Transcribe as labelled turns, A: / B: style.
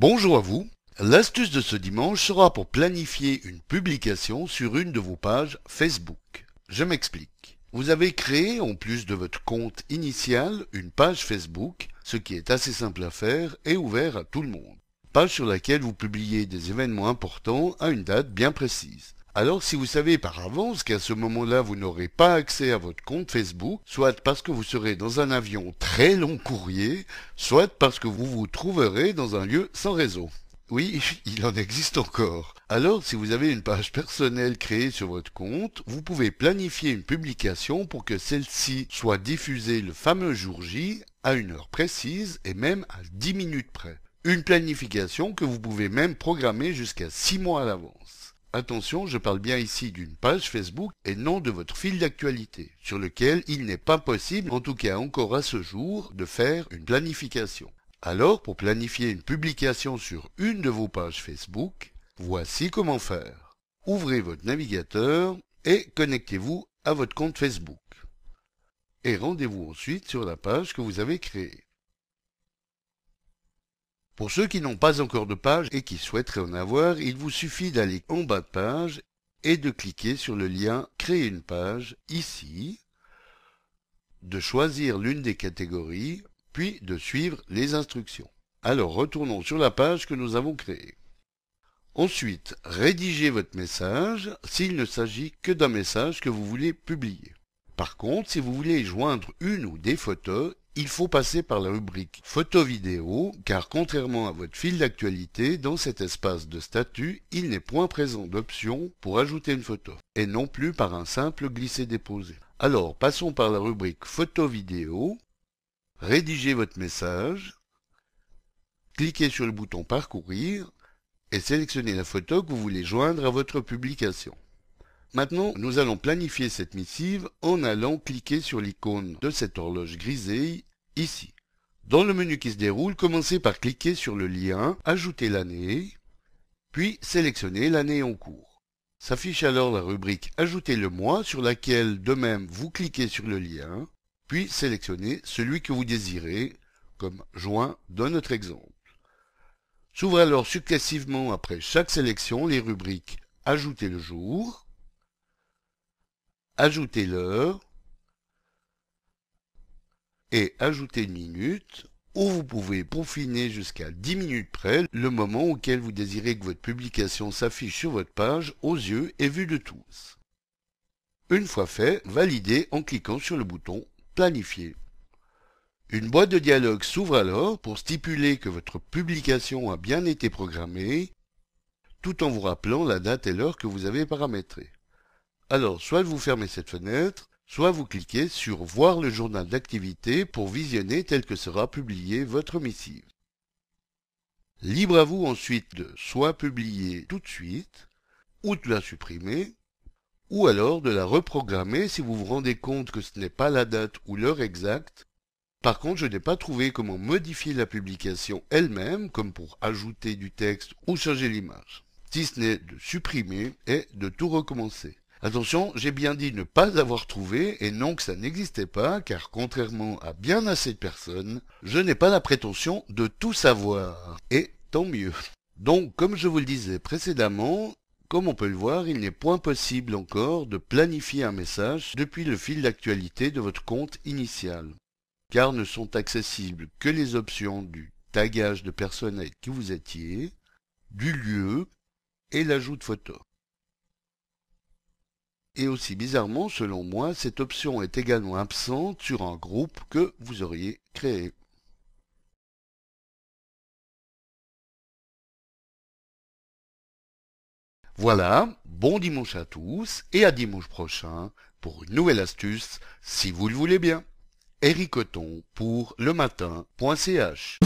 A: Bonjour à vous. L'astuce de ce dimanche sera pour planifier une publication sur une de vos pages Facebook. Je m'explique. Vous avez créé, en plus de votre compte initial, une page Facebook, ce qui est assez simple à faire et ouvert à tout le monde. Page sur laquelle vous publiez des événements importants à une date bien précise. Alors si vous savez par avance qu'à ce moment-là vous n'aurez pas accès à votre compte Facebook, soit parce que vous serez dans un avion très long courrier, soit parce que vous vous trouverez dans un lieu sans réseau. Oui, il en existe encore. Alors, si vous avez une page personnelle créée sur votre compte, vous pouvez planifier une publication pour que celle-ci soit diffusée le fameux jour J à une heure précise et même à 10 minutes près. Une planification que vous pouvez même programmer jusqu'à 6 mois à l'avance. Attention, je parle bien ici d'une page Facebook et non de votre fil d'actualité, sur lequel il n'est pas possible, en tout cas encore à ce jour, de faire une planification. Alors, pour planifier une publication sur une de vos pages Facebook, voici comment faire. Ouvrez votre navigateur et connectez-vous à votre compte Facebook. Et rendez-vous ensuite sur la page que vous avez créée. Pour ceux qui n'ont pas encore de page et qui souhaiteraient en avoir, il vous suffit d'aller en bas de page et de cliquer sur le lien Créer une page ici, de choisir l'une des catégories, puis de suivre les instructions. Alors retournons sur la page que nous avons créée. Ensuite, rédigez votre message s'il ne s'agit que d'un message que vous voulez publier. Par contre, si vous voulez joindre une ou des photos, il faut passer par la rubrique photo-vidéo, car contrairement à votre fil d'actualité, dans cet espace de statut, il n'est point présent d'option pour ajouter une photo, et non plus par un simple glisser-déposer. Alors, passons par la rubrique photo-vidéo, rédigez votre message, cliquez sur le bouton parcourir, et sélectionnez la photo que vous voulez joindre à votre publication. Maintenant, nous allons planifier cette missive en allant cliquer sur l'icône de cette horloge grisée ici. Dans le menu qui se déroule, commencez par cliquer sur le lien Ajouter l'année, puis sélectionnez l'année en cours. S'affiche alors la rubrique Ajouter le mois sur laquelle de même vous cliquez sur le lien, puis sélectionnez celui que vous désirez, comme juin dans notre exemple. S'ouvrent alors successivement après chaque sélection les rubriques Ajouter le jour, Ajouter l'heure, et ajouter une minute, ou vous pouvez peaufiner jusqu'à 10 minutes près le moment auquel vous désirez que votre publication s'affiche sur votre page aux yeux et vus de tous. Une fois fait, validez en cliquant sur le bouton Planifier. Une boîte de dialogue s'ouvre alors pour stipuler que votre publication a bien été programmée, tout en vous rappelant la date et l'heure que vous avez paramétrée. Alors, soit vous fermez cette fenêtre, soit vous cliquez sur Voir le journal d'activité pour visionner tel que sera publié votre missive. Libre à vous ensuite de soit publier tout de suite, ou de la supprimer, ou alors de la reprogrammer si vous vous rendez compte que ce n'est pas la date ou l'heure exacte. Par contre, je n'ai pas trouvé comment modifier la publication elle-même, comme pour ajouter du texte ou changer l'image, si ce n'est de supprimer et de tout recommencer. Attention, j'ai bien dit ne pas avoir trouvé et non que ça n'existait pas, car contrairement à bien assez de personnes, je n'ai pas la prétention de tout savoir. Et tant mieux. Donc, comme je vous le disais précédemment, comme on peut le voir, il n'est point possible encore de planifier un message depuis le fil d'actualité de votre compte initial, car ne sont accessibles que les options du tagage de personnes avec qui vous étiez, du lieu et l'ajout de photos. Et aussi bizarrement, selon moi, cette option est également absente sur un groupe que vous auriez créé. Voilà, bon dimanche à tous et à dimanche prochain pour une nouvelle astuce, si vous le voulez bien. Eric pour le matin.ch